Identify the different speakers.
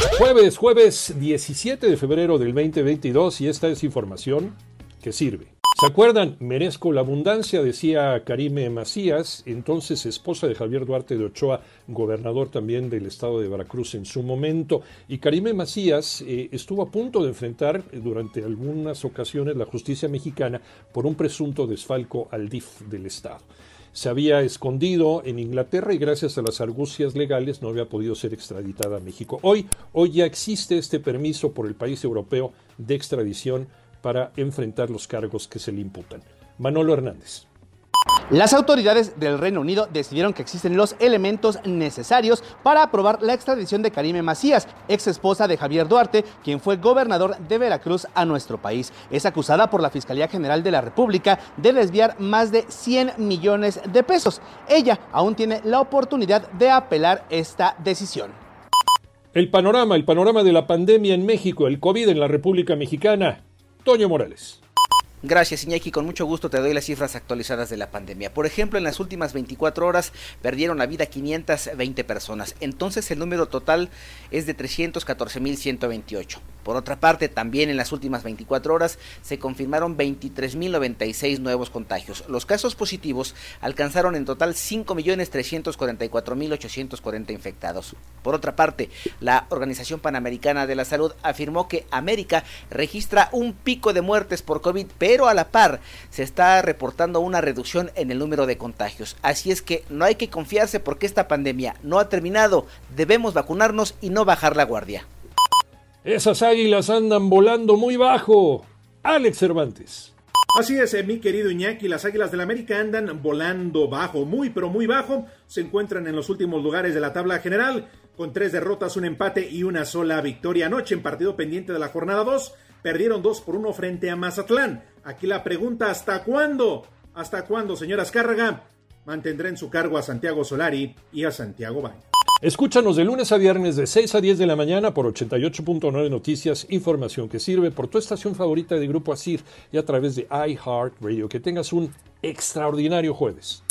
Speaker 1: Jueves, jueves 17 de febrero del 2022 y esta es información que sirve. ¿Se acuerdan? Merezco la abundancia, decía Karime Macías, entonces esposa de Javier Duarte de Ochoa, gobernador también del estado de Veracruz en su momento. Y Karime Macías eh, estuvo a punto de enfrentar eh, durante algunas ocasiones la justicia mexicana por un presunto desfalco al DIF del estado se había escondido en Inglaterra y gracias a las argucias legales no había podido ser extraditada a México. Hoy, hoy ya existe este permiso por el país europeo de extradición para enfrentar los cargos que se le imputan. Manolo Hernández.
Speaker 2: Las autoridades del Reino Unido decidieron que existen los elementos necesarios para aprobar la extradición de Karime Macías, ex esposa de Javier Duarte, quien fue gobernador de Veracruz a nuestro país. Es acusada por la Fiscalía General de la República de desviar más de 100 millones de pesos. Ella aún tiene la oportunidad de apelar esta decisión.
Speaker 1: El panorama, el panorama de la pandemia en México, el COVID en la República Mexicana. Toño Morales.
Speaker 3: Gracias, Iñaki. Con mucho gusto te doy las cifras actualizadas de la pandemia. Por ejemplo, en las últimas 24 horas perdieron la vida 520 personas. Entonces, el número total es de 314.128. Por otra parte, también en las últimas 24 horas se confirmaron 23.096 nuevos contagios. Los casos positivos alcanzaron en total 5.344.840 infectados. Por otra parte, la Organización Panamericana de la Salud afirmó que América registra un pico de muertes por COVID, pero a la par se está reportando una reducción en el número de contagios. Así es que no hay que confiarse porque esta pandemia no ha terminado. Debemos vacunarnos y no bajar la guardia.
Speaker 1: Esas águilas andan volando muy bajo. Alex Cervantes.
Speaker 4: Así es, eh, mi querido Iñaki, las Águilas del la América andan volando bajo, muy pero muy bajo. Se encuentran en los últimos lugares de la tabla general, con tres derrotas, un empate y una sola victoria. Anoche en partido pendiente de la jornada 2, perdieron 2 por 1 frente a Mazatlán. Aquí la pregunta, ¿hasta cuándo? ¿Hasta cuándo, señora Azcárraga? Mantendrá en su cargo a Santiago Solari y a Santiago Bay.
Speaker 1: Escúchanos de lunes a viernes de 6 a 10 de la mañana por 88.9 Noticias, información que sirve por tu estación favorita de Grupo Asir y a través de iHeartRadio. Que tengas un extraordinario jueves.